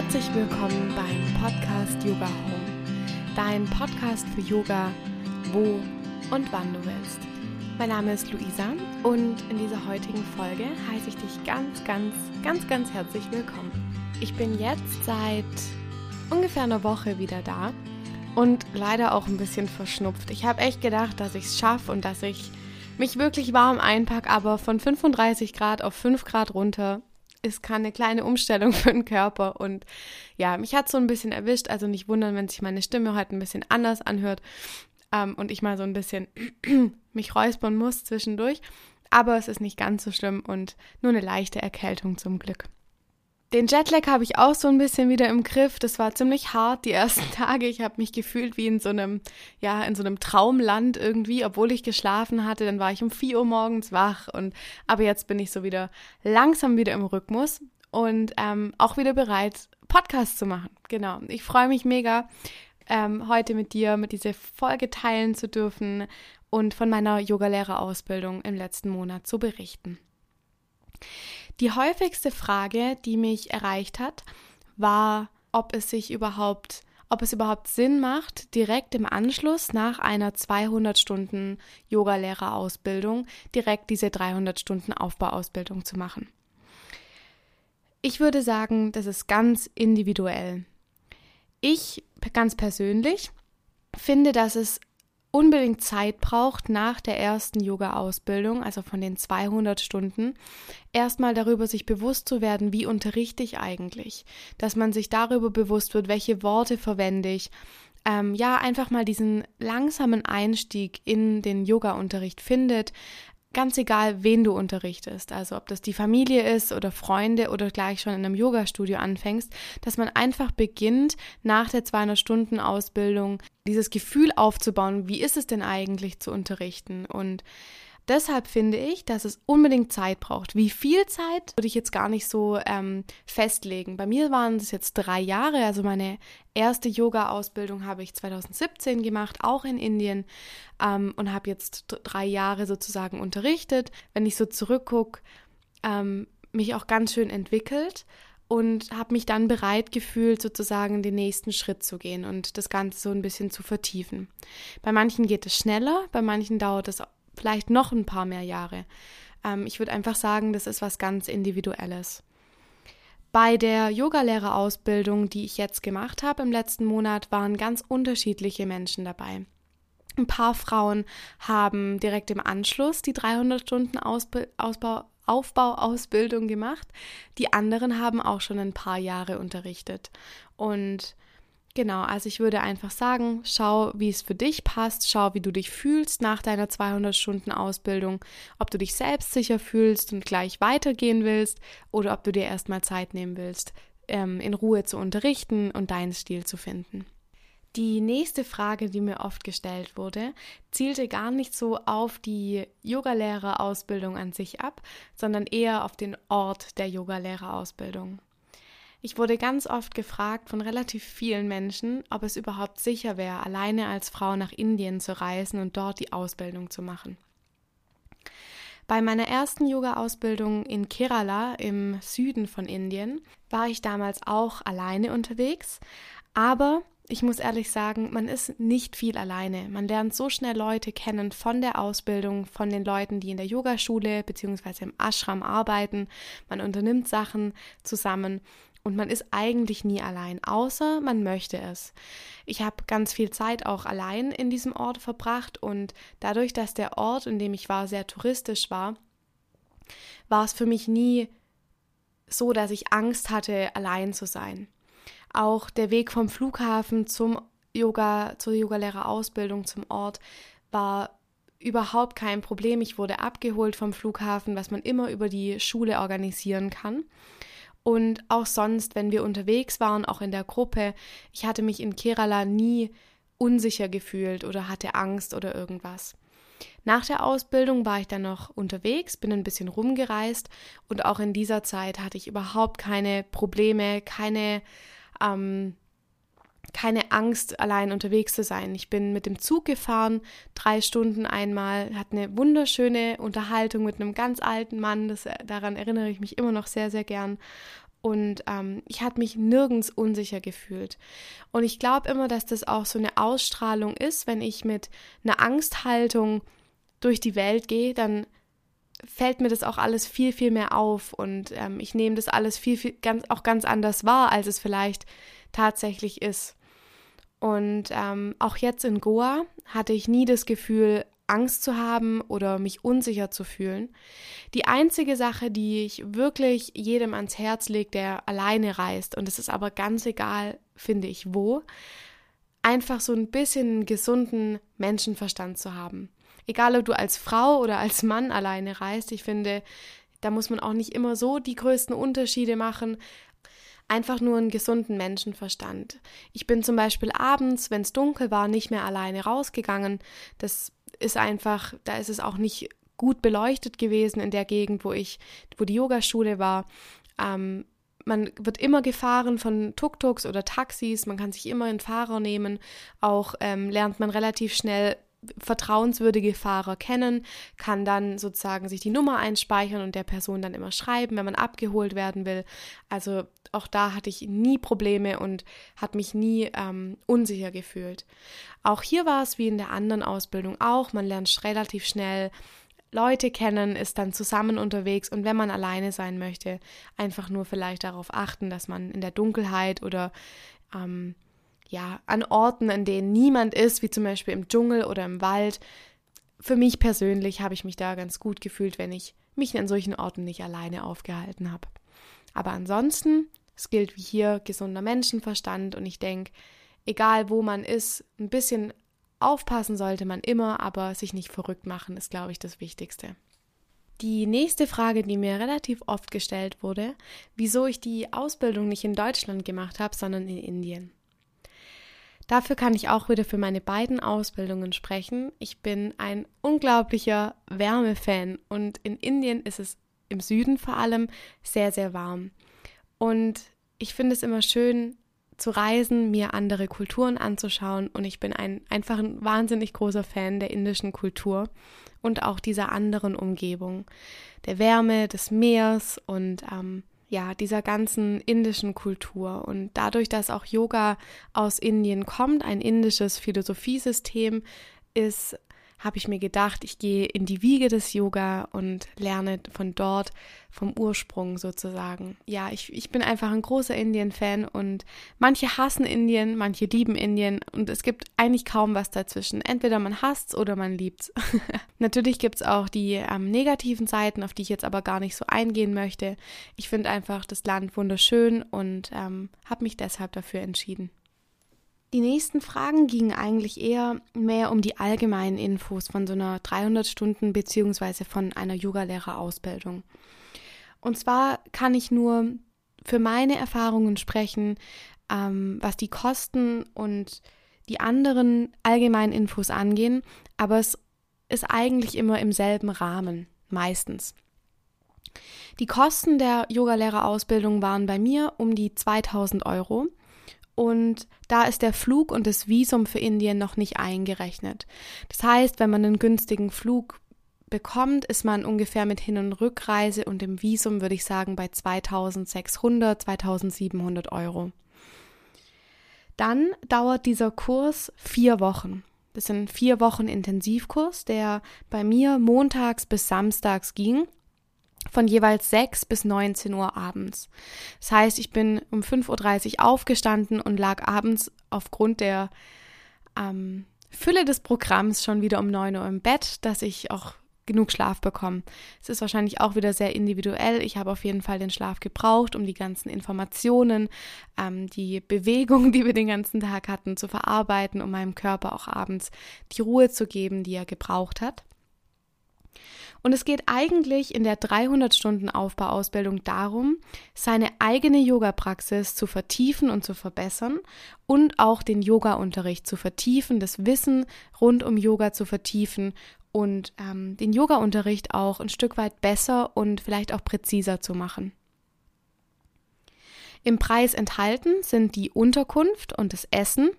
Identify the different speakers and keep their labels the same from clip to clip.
Speaker 1: Herzlich willkommen beim Podcast Yoga Home, dein Podcast für Yoga, wo und wann du willst. Mein Name ist Luisa und in dieser heutigen Folge heiße ich dich ganz, ganz, ganz, ganz herzlich willkommen. Ich bin jetzt seit ungefähr einer Woche wieder da und leider auch ein bisschen verschnupft. Ich habe echt gedacht, dass ich es schaffe und dass ich mich wirklich warm einpacke, aber von 35 Grad auf 5 Grad runter ist keine kleine Umstellung für den Körper. Und ja, mich hat so ein bisschen erwischt. Also nicht wundern, wenn sich meine Stimme heute ein bisschen anders anhört ähm, und ich mal so ein bisschen mich räuspern muss zwischendurch. Aber es ist nicht ganz so schlimm und nur eine leichte Erkältung zum Glück. Den Jetlag habe ich auch so ein bisschen wieder im Griff. Das war ziemlich hart die ersten Tage. Ich habe mich gefühlt wie in so einem, ja, in so einem Traumland irgendwie, obwohl ich geschlafen hatte. Dann war ich um 4 Uhr morgens wach und aber jetzt bin ich so wieder langsam wieder im Rhythmus und ähm, auch wieder bereit, Podcasts zu machen. Genau. Ich freue mich mega, ähm, heute mit dir mit dieser Folge teilen zu dürfen und von meiner Yogalehrerausbildung im letzten Monat zu berichten. Die häufigste Frage, die mich erreicht hat, war, ob es sich überhaupt, ob es überhaupt Sinn macht, direkt im Anschluss nach einer 200 Stunden Yogalehrerausbildung direkt diese 300 Stunden Aufbauausbildung zu machen. Ich würde sagen, das ist ganz individuell. Ich ganz persönlich finde, dass es unbedingt Zeit braucht nach der ersten Yoga-Ausbildung, also von den 200 Stunden, erstmal darüber sich bewusst zu werden, wie unterrichte ich eigentlich, dass man sich darüber bewusst wird, welche Worte verwende ich, ähm, ja, einfach mal diesen langsamen Einstieg in den Yoga-Unterricht findet, ganz egal, wen du unterrichtest, also ob das die Familie ist oder Freunde oder gleich schon in einem Yoga-Studio anfängst, dass man einfach beginnt, nach der 200-Stunden-Ausbildung dieses Gefühl aufzubauen, wie ist es denn eigentlich zu unterrichten? Und Deshalb finde ich, dass es unbedingt Zeit braucht. Wie viel Zeit würde ich jetzt gar nicht so ähm, festlegen. Bei mir waren es jetzt drei Jahre. Also meine erste Yoga-Ausbildung habe ich 2017 gemacht, auch in Indien, ähm, und habe jetzt drei Jahre sozusagen unterrichtet. Wenn ich so zurückgucke, ähm, mich auch ganz schön entwickelt und habe mich dann bereit gefühlt, sozusagen den nächsten Schritt zu gehen und das Ganze so ein bisschen zu vertiefen. Bei manchen geht es schneller, bei manchen dauert es vielleicht noch ein paar mehr Jahre. Ähm, ich würde einfach sagen, das ist was ganz Individuelles. Bei der Yogalehrerausbildung, die ich jetzt gemacht habe im letzten Monat, waren ganz unterschiedliche Menschen dabei. Ein paar Frauen haben direkt im Anschluss die 300 Stunden Aufbauausbildung gemacht. Die anderen haben auch schon ein paar Jahre unterrichtet. Und Genau, also ich würde einfach sagen, schau, wie es für dich passt, schau, wie du dich fühlst nach deiner 200 Stunden Ausbildung, ob du dich selbstsicher fühlst und gleich weitergehen willst oder ob du dir erstmal Zeit nehmen willst, ähm, in Ruhe zu unterrichten und deinen Stil zu finden. Die nächste Frage, die mir oft gestellt wurde, zielte gar nicht so auf die Yogalehrerausbildung an sich ab, sondern eher auf den Ort der Yogalehrerausbildung. Ich wurde ganz oft gefragt von relativ vielen Menschen, ob es überhaupt sicher wäre, alleine als Frau nach Indien zu reisen und dort die Ausbildung zu machen. Bei meiner ersten Yoga-Ausbildung in Kerala im Süden von Indien war ich damals auch alleine unterwegs, aber ich muss ehrlich sagen, man ist nicht viel alleine. Man lernt so schnell Leute kennen von der Ausbildung, von den Leuten, die in der Yogaschule bzw. im Ashram arbeiten. Man unternimmt Sachen zusammen und man ist eigentlich nie allein, außer man möchte es. Ich habe ganz viel Zeit auch allein in diesem Ort verbracht und dadurch, dass der Ort, in dem ich war, sehr touristisch war, war es für mich nie so, dass ich Angst hatte, allein zu sein. Auch der Weg vom Flughafen zum Yoga, zur Yogalehrerausbildung zum Ort war überhaupt kein Problem. Ich wurde abgeholt vom Flughafen, was man immer über die Schule organisieren kann. Und auch sonst, wenn wir unterwegs waren, auch in der Gruppe, ich hatte mich in Kerala nie unsicher gefühlt oder hatte Angst oder irgendwas. Nach der Ausbildung war ich dann noch unterwegs, bin ein bisschen rumgereist und auch in dieser Zeit hatte ich überhaupt keine Probleme, keine ähm, keine Angst, allein unterwegs zu sein. Ich bin mit dem Zug gefahren, drei Stunden einmal, hatte eine wunderschöne Unterhaltung mit einem ganz alten Mann. Das, daran erinnere ich mich immer noch sehr, sehr gern. und ähm, ich hatte mich nirgends unsicher gefühlt. Und ich glaube immer, dass das auch so eine Ausstrahlung ist, wenn ich mit einer Angsthaltung durch die Welt gehe, dann fällt mir das auch alles viel, viel mehr auf und ähm, ich nehme das alles viel, viel ganz, auch ganz anders wahr, als es vielleicht tatsächlich ist. Und ähm, auch jetzt in Goa hatte ich nie das Gefühl, Angst zu haben oder mich unsicher zu fühlen. Die einzige Sache, die ich wirklich jedem ans Herz lege, der alleine reist, und es ist aber ganz egal, finde ich, wo, einfach so ein bisschen gesunden Menschenverstand zu haben. Egal, ob du als Frau oder als Mann alleine reist, ich finde, da muss man auch nicht immer so die größten Unterschiede machen, einfach nur einen gesunden Menschenverstand. Ich bin zum Beispiel abends, wenn es dunkel war, nicht mehr alleine rausgegangen. Das ist einfach, da ist es auch nicht gut beleuchtet gewesen in der Gegend, wo ich, wo die Yogaschule war. Ähm, man wird immer gefahren von Tuk-Tuks oder Taxis, man kann sich immer einen Fahrer nehmen. Auch ähm, lernt man relativ schnell vertrauenswürdige Fahrer kennen, kann dann sozusagen sich die Nummer einspeichern und der Person dann immer schreiben, wenn man abgeholt werden will. Also auch da hatte ich nie Probleme und hat mich nie ähm, unsicher gefühlt. Auch hier war es wie in der anderen Ausbildung auch, man lernt relativ schnell Leute kennen, ist dann zusammen unterwegs und wenn man alleine sein möchte, einfach nur vielleicht darauf achten, dass man in der Dunkelheit oder ähm, ja, an Orten, an denen niemand ist, wie zum Beispiel im Dschungel oder im Wald. Für mich persönlich habe ich mich da ganz gut gefühlt, wenn ich mich an solchen Orten nicht alleine aufgehalten habe. Aber ansonsten, es gilt wie hier gesunder Menschenverstand und ich denke, egal wo man ist, ein bisschen aufpassen sollte man immer, aber sich nicht verrückt machen, ist, glaube ich, das Wichtigste. Die nächste Frage, die mir relativ oft gestellt wurde, wieso ich die Ausbildung nicht in Deutschland gemacht habe, sondern in Indien. Dafür kann ich auch wieder für meine beiden Ausbildungen sprechen. Ich bin ein unglaublicher Wärmefan und in Indien ist es im Süden vor allem sehr, sehr warm. Und ich finde es immer schön zu reisen, mir andere Kulturen anzuschauen und ich bin ein, einfach ein wahnsinnig großer Fan der indischen Kultur und auch dieser anderen Umgebung, der Wärme des Meers und ähm, ja, dieser ganzen indischen Kultur. Und dadurch, dass auch Yoga aus Indien kommt, ein indisches Philosophiesystem ist habe ich mir gedacht, ich gehe in die Wiege des Yoga und lerne von dort, vom Ursprung sozusagen. Ja, ich, ich bin einfach ein großer Indien-Fan und manche hassen Indien, manche lieben Indien und es gibt eigentlich kaum was dazwischen. Entweder man hasst oder man liebt. Natürlich gibt es auch die ähm, negativen Seiten, auf die ich jetzt aber gar nicht so eingehen möchte. Ich finde einfach das Land wunderschön und ähm, habe mich deshalb dafür entschieden. Die nächsten Fragen gingen eigentlich eher mehr um die allgemeinen Infos von so einer 300 Stunden beziehungsweise von einer Yogalehrerausbildung. Und zwar kann ich nur für meine Erfahrungen sprechen, ähm, was die Kosten und die anderen allgemeinen Infos angehen, aber es ist eigentlich immer im selben Rahmen, meistens. Die Kosten der Yogalehrerausbildung waren bei mir um die 2000 Euro und da ist der Flug und das Visum für Indien noch nicht eingerechnet. Das heißt, wenn man einen günstigen Flug bekommt, ist man ungefähr mit Hin- und Rückreise und dem Visum, würde ich sagen, bei 2600, 2700 Euro. Dann dauert dieser Kurs vier Wochen. Das sind vier Wochen Intensivkurs, der bei mir montags bis samstags ging von jeweils 6 bis 19 Uhr abends. Das heißt, ich bin um 5.30 Uhr aufgestanden und lag abends aufgrund der ähm, Fülle des Programms schon wieder um 9 Uhr im Bett, dass ich auch genug Schlaf bekomme. Es ist wahrscheinlich auch wieder sehr individuell. Ich habe auf jeden Fall den Schlaf gebraucht, um die ganzen Informationen, ähm, die Bewegung, die wir den ganzen Tag hatten, zu verarbeiten, um meinem Körper auch abends die Ruhe zu geben, die er gebraucht hat. Und es geht eigentlich in der 300 Stunden Aufbauausbildung darum, seine eigene Yoga-Praxis zu vertiefen und zu verbessern und auch den Yoga-Unterricht zu vertiefen, das Wissen rund um Yoga zu vertiefen und ähm, den Yoga-Unterricht auch ein Stück weit besser und vielleicht auch präziser zu machen. Im Preis enthalten sind die Unterkunft und das Essen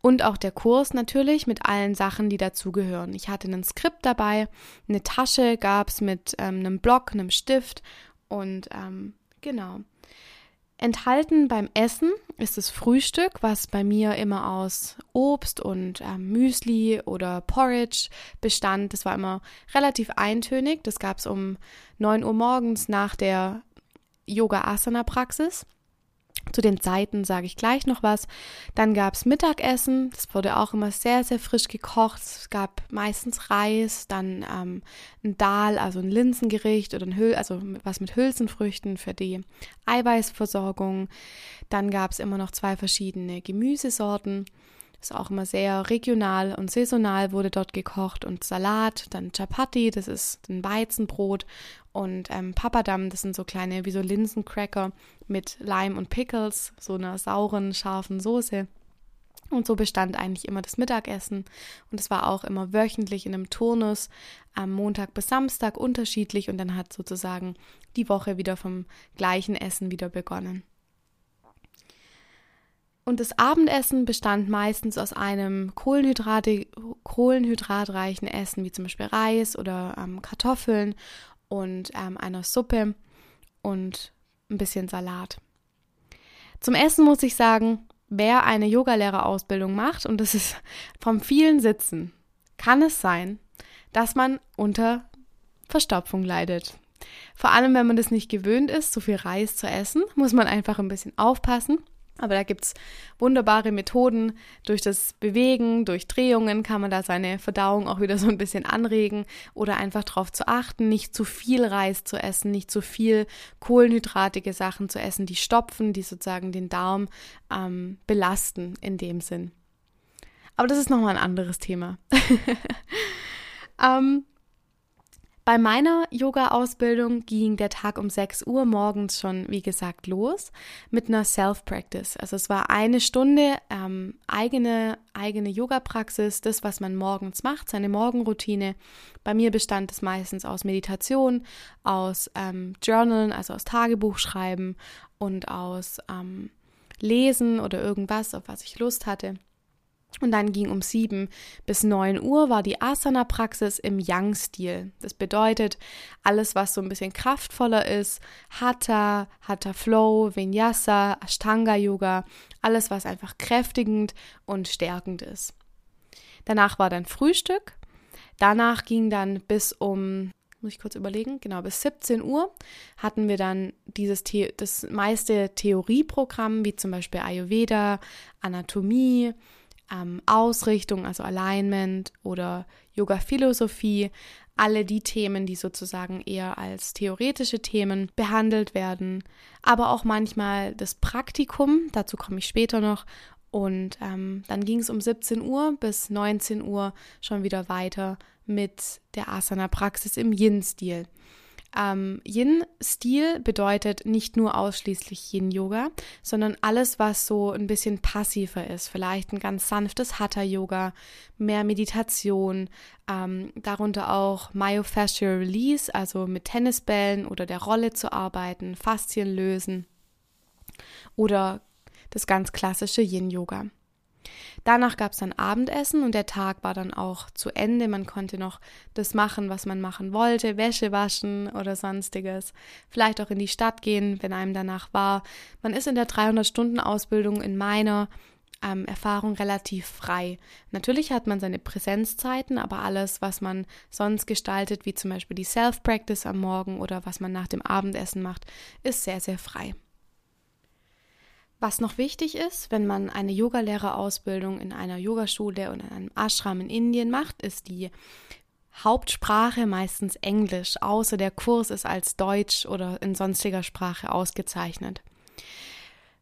Speaker 1: und auch der Kurs natürlich mit allen Sachen, die dazugehören. Ich hatte ein Skript dabei, eine Tasche gab es mit ähm, einem Block, einem Stift und ähm, genau. Enthalten beim Essen ist das Frühstück, was bei mir immer aus Obst und äh, Müsli oder Porridge bestand. Das war immer relativ eintönig. Das gab es um 9 Uhr morgens nach der Yoga-Asana-Praxis. Zu den Zeiten sage ich gleich noch was. Dann gab es Mittagessen. Das wurde auch immer sehr, sehr frisch gekocht. Es gab meistens Reis, dann ähm, ein Dahl, also ein Linsengericht oder ein Hül also was mit Hülsenfrüchten für die Eiweißversorgung. Dann gab es immer noch zwei verschiedene Gemüsesorten. Ist auch immer sehr regional und saisonal wurde dort gekocht und Salat, dann Chapati, das ist ein Weizenbrot und ähm, Papadam, das sind so kleine wie so Linsencracker mit Lime und Pickles, so einer sauren, scharfen Soße. Und so bestand eigentlich immer das Mittagessen. Und es war auch immer wöchentlich in einem Turnus, am Montag bis Samstag unterschiedlich. Und dann hat sozusagen die Woche wieder vom gleichen Essen wieder begonnen. Und das Abendessen bestand meistens aus einem Kohlenhydrate, kohlenhydratreichen Essen, wie zum Beispiel Reis oder ähm, Kartoffeln und ähm, einer Suppe und ein bisschen Salat. Zum Essen muss ich sagen, wer eine Yogalehrerausbildung macht, und das ist vom vielen Sitzen, kann es sein, dass man unter Verstopfung leidet. Vor allem, wenn man das nicht gewöhnt ist, so viel Reis zu essen, muss man einfach ein bisschen aufpassen. Aber da gibt es wunderbare Methoden. Durch das Bewegen, durch Drehungen kann man da seine Verdauung auch wieder so ein bisschen anregen oder einfach darauf zu achten, nicht zu viel Reis zu essen, nicht zu viel kohlenhydratige Sachen zu essen, die stopfen, die sozusagen den Darm ähm, belasten in dem Sinn. Aber das ist nochmal ein anderes Thema. ähm, bei meiner Yoga-Ausbildung ging der Tag um 6 Uhr morgens schon, wie gesagt, los mit einer Self-Practice. Also es war eine Stunde ähm, eigene, eigene Yoga-Praxis, das, was man morgens macht, seine Morgenroutine. Bei mir bestand es meistens aus Meditation, aus ähm, Journalen, also aus Tagebuchschreiben und aus ähm, Lesen oder irgendwas, auf was ich Lust hatte. Und dann ging um 7 bis 9 Uhr war die Asana-Praxis im Yang-Stil. Das bedeutet, alles, was so ein bisschen kraftvoller ist, Hatha, Hatha Flow, Vinyasa, Ashtanga-Yoga, alles, was einfach kräftigend und stärkend ist. Danach war dann Frühstück. Danach ging dann bis um, muss ich kurz überlegen, genau, bis 17 Uhr hatten wir dann dieses, The das meiste Theorieprogramm, wie zum Beispiel Ayurveda, Anatomie, ähm, Ausrichtung, also Alignment oder Yoga-Philosophie, alle die Themen, die sozusagen eher als theoretische Themen behandelt werden, aber auch manchmal das Praktikum, dazu komme ich später noch. Und ähm, dann ging es um 17 Uhr bis 19 Uhr schon wieder weiter mit der Asana-Praxis im Yin-Stil. Ähm, Yin-Stil bedeutet nicht nur ausschließlich Yin-Yoga, sondern alles, was so ein bisschen passiver ist. Vielleicht ein ganz sanftes Hatha-Yoga, mehr Meditation, ähm, darunter auch Myofascial Release, also mit Tennisbällen oder der Rolle zu arbeiten, Faszien lösen oder das ganz klassische Yin-Yoga. Danach gab es dann Abendessen und der Tag war dann auch zu Ende. Man konnte noch das machen, was man machen wollte, Wäsche waschen oder sonstiges. Vielleicht auch in die Stadt gehen, wenn einem danach war. Man ist in der 300-Stunden-Ausbildung in meiner ähm, Erfahrung relativ frei. Natürlich hat man seine Präsenzzeiten, aber alles, was man sonst gestaltet, wie zum Beispiel die Self-Practice am Morgen oder was man nach dem Abendessen macht, ist sehr, sehr frei. Was noch wichtig ist, wenn man eine Yogalehrerausbildung in einer Yogaschule oder in einem Ashram in Indien macht, ist die Hauptsprache meistens Englisch, außer der Kurs ist als Deutsch oder in sonstiger Sprache ausgezeichnet.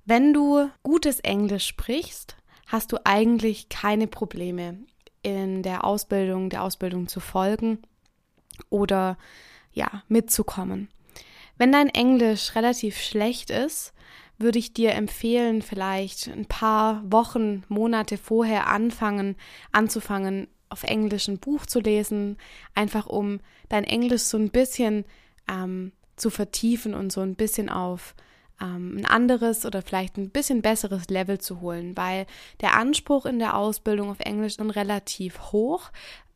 Speaker 1: Wenn du gutes Englisch sprichst, hast du eigentlich keine Probleme in der Ausbildung, der Ausbildung zu folgen oder ja, mitzukommen. Wenn dein Englisch relativ schlecht ist, würde ich dir empfehlen, vielleicht ein paar Wochen, Monate vorher anfangen, anzufangen, auf Englisch ein Buch zu lesen, einfach um dein Englisch so ein bisschen ähm, zu vertiefen und so ein bisschen auf ähm, ein anderes oder vielleicht ein bisschen besseres Level zu holen, weil der Anspruch in der Ausbildung auf Englisch ist relativ hoch,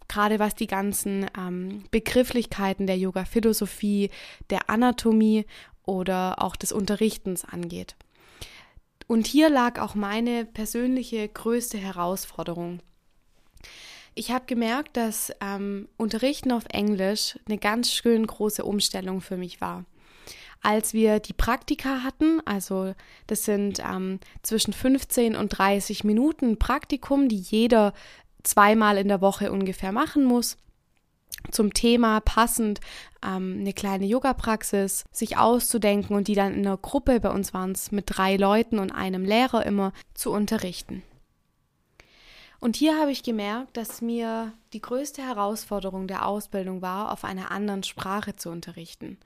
Speaker 1: gerade was die ganzen ähm, Begrifflichkeiten der Yoga-Philosophie, der Anatomie oder auch des Unterrichtens angeht. Und hier lag auch meine persönliche größte Herausforderung. Ich habe gemerkt, dass ähm, Unterrichten auf Englisch eine ganz schön große Umstellung für mich war. Als wir die Praktika hatten, also das sind ähm, zwischen 15 und 30 Minuten Praktikum, die jeder zweimal in der Woche ungefähr machen muss, zum Thema passend ähm, eine kleine Yoga-Praxis sich auszudenken und die dann in einer Gruppe, bei uns waren es mit drei Leuten und einem Lehrer immer, zu unterrichten. Und hier habe ich gemerkt, dass mir die größte Herausforderung der Ausbildung war, auf einer anderen Sprache zu unterrichten.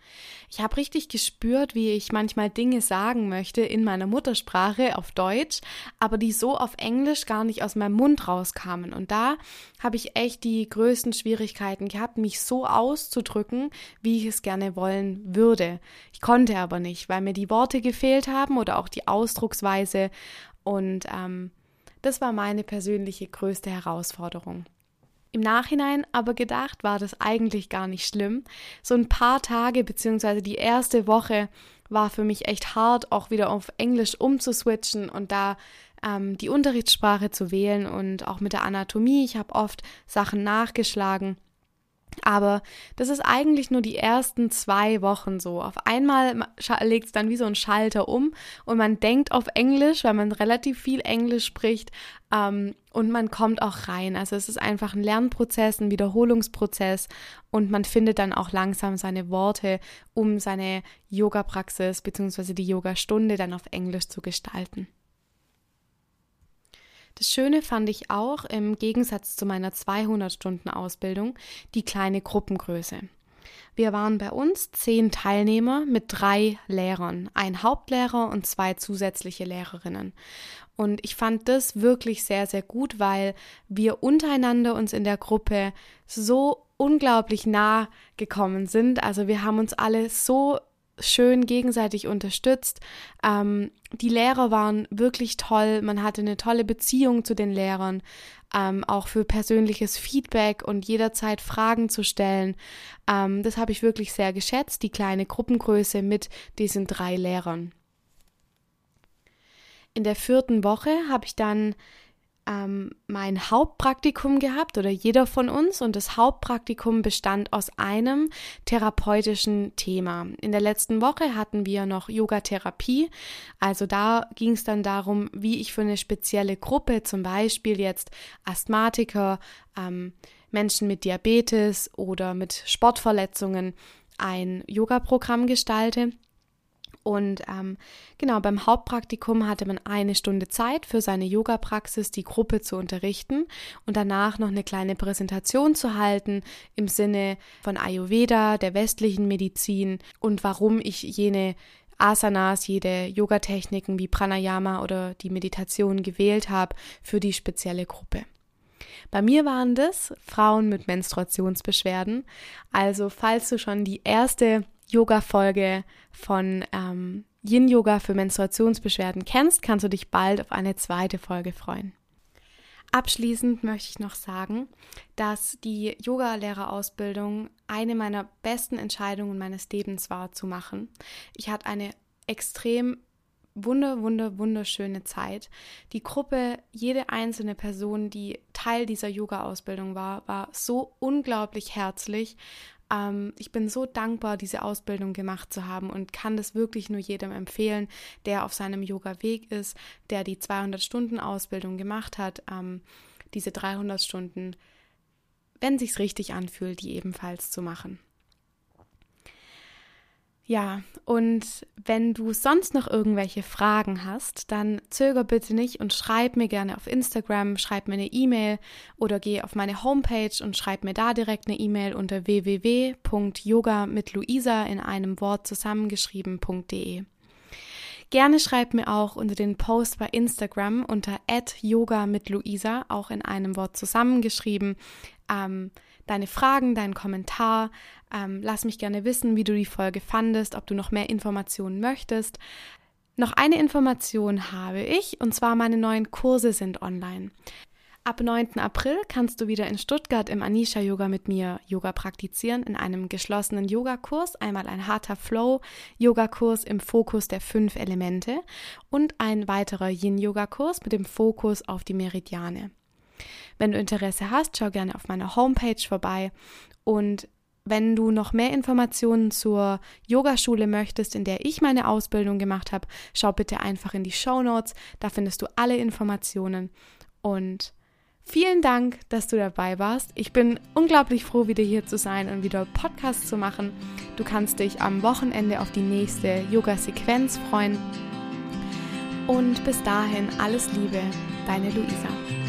Speaker 1: Ich habe richtig gespürt, wie ich manchmal Dinge sagen möchte in meiner Muttersprache auf Deutsch, aber die so auf Englisch gar nicht aus meinem Mund rauskamen. Und da habe ich echt die größten Schwierigkeiten gehabt, mich so auszudrücken, wie ich es gerne wollen würde. Ich konnte aber nicht, weil mir die Worte gefehlt haben oder auch die Ausdrucksweise. Und ähm, das war meine persönliche größte Herausforderung. Im Nachhinein aber gedacht war das eigentlich gar nicht schlimm. So ein paar Tage beziehungsweise die erste Woche war für mich echt hart, auch wieder auf Englisch umzuswitchen und da ähm, die Unterrichtssprache zu wählen und auch mit der Anatomie. Ich habe oft Sachen nachgeschlagen aber das ist eigentlich nur die ersten zwei Wochen so. Auf einmal legt es dann wie so ein Schalter um und man denkt auf Englisch, weil man relativ viel Englisch spricht ähm, und man kommt auch rein. Also es ist einfach ein Lernprozess, ein Wiederholungsprozess und man findet dann auch langsam seine Worte, um seine Yoga-Praxis bzw. die Yoga-Stunde dann auf Englisch zu gestalten. Das Schöne fand ich auch im Gegensatz zu meiner 200-Stunden-Ausbildung die kleine Gruppengröße. Wir waren bei uns zehn Teilnehmer mit drei Lehrern, ein Hauptlehrer und zwei zusätzliche Lehrerinnen. Und ich fand das wirklich sehr, sehr gut, weil wir untereinander uns in der Gruppe so unglaublich nah gekommen sind. Also wir haben uns alle so schön gegenseitig unterstützt. Ähm, die Lehrer waren wirklich toll. Man hatte eine tolle Beziehung zu den Lehrern, ähm, auch für persönliches Feedback und jederzeit Fragen zu stellen. Ähm, das habe ich wirklich sehr geschätzt, die kleine Gruppengröße mit diesen drei Lehrern. In der vierten Woche habe ich dann ähm, mein Hauptpraktikum gehabt oder jeder von uns und das Hauptpraktikum bestand aus einem therapeutischen Thema. In der letzten Woche hatten wir noch Yoga-Therapie, also da ging es dann darum, wie ich für eine spezielle Gruppe, zum Beispiel jetzt Asthmatiker, ähm, Menschen mit Diabetes oder mit Sportverletzungen, ein Yoga-Programm gestalte. Und ähm, genau, beim Hauptpraktikum hatte man eine Stunde Zeit für seine Yoga-Praxis, die Gruppe zu unterrichten und danach noch eine kleine Präsentation zu halten im Sinne von Ayurveda, der westlichen Medizin und warum ich jene Asanas, jede Yoga-Techniken wie Pranayama oder die Meditation gewählt habe für die spezielle Gruppe. Bei mir waren das Frauen mit Menstruationsbeschwerden. Also falls du schon die erste Yoga-Folge von ähm, Yin-Yoga für Menstruationsbeschwerden kennst, kannst du dich bald auf eine zweite Folge freuen. Abschließend möchte ich noch sagen, dass die Yoga-Lehrerausbildung eine meiner besten Entscheidungen meines Lebens war zu machen. Ich hatte eine extrem wunder, wunder, wunderschöne Zeit. Die Gruppe, jede einzelne Person, die Teil dieser Yoga-Ausbildung war, war so unglaublich herzlich ähm, ich bin so dankbar, diese Ausbildung gemacht zu haben und kann das wirklich nur jedem empfehlen, der auf seinem Yoga-Weg ist, der die 200-Stunden-Ausbildung gemacht hat, ähm, diese 300 Stunden, wenn sich's richtig anfühlt, die ebenfalls zu machen. Ja, und wenn du sonst noch irgendwelche Fragen hast, dann zöger bitte nicht und schreib mir gerne auf Instagram, schreib mir eine E-Mail oder geh auf meine Homepage und schreib mir da direkt eine E-Mail unter www.yoga mit Luisa in einem Wort zusammengeschrieben.de. Gerne schreib mir auch unter den Post bei Instagram unter yoga mit Luisa, auch in einem Wort zusammengeschrieben, ähm, deine Fragen, deinen Kommentar. Ähm, lass mich gerne wissen, wie du die Folge fandest, ob du noch mehr Informationen möchtest. Noch eine Information habe ich, und zwar meine neuen Kurse sind online. Ab 9. April kannst du wieder in Stuttgart im Anisha Yoga mit mir Yoga praktizieren in einem geschlossenen Yogakurs, einmal ein harter Flow Yogakurs im Fokus der fünf Elemente und ein weiterer Yin Yoga Kurs mit dem Fokus auf die Meridiane. Wenn du Interesse hast, schau gerne auf meiner Homepage vorbei und wenn du noch mehr Informationen zur Yogaschule möchtest, in der ich meine Ausbildung gemacht habe, schau bitte einfach in die Show Notes. Da findest du alle Informationen. Und vielen Dank, dass du dabei warst. Ich bin unglaublich froh, wieder hier zu sein und wieder Podcast zu machen. Du kannst dich am Wochenende auf die nächste Yoga-Sequenz freuen. Und bis dahin alles Liebe, deine Luisa.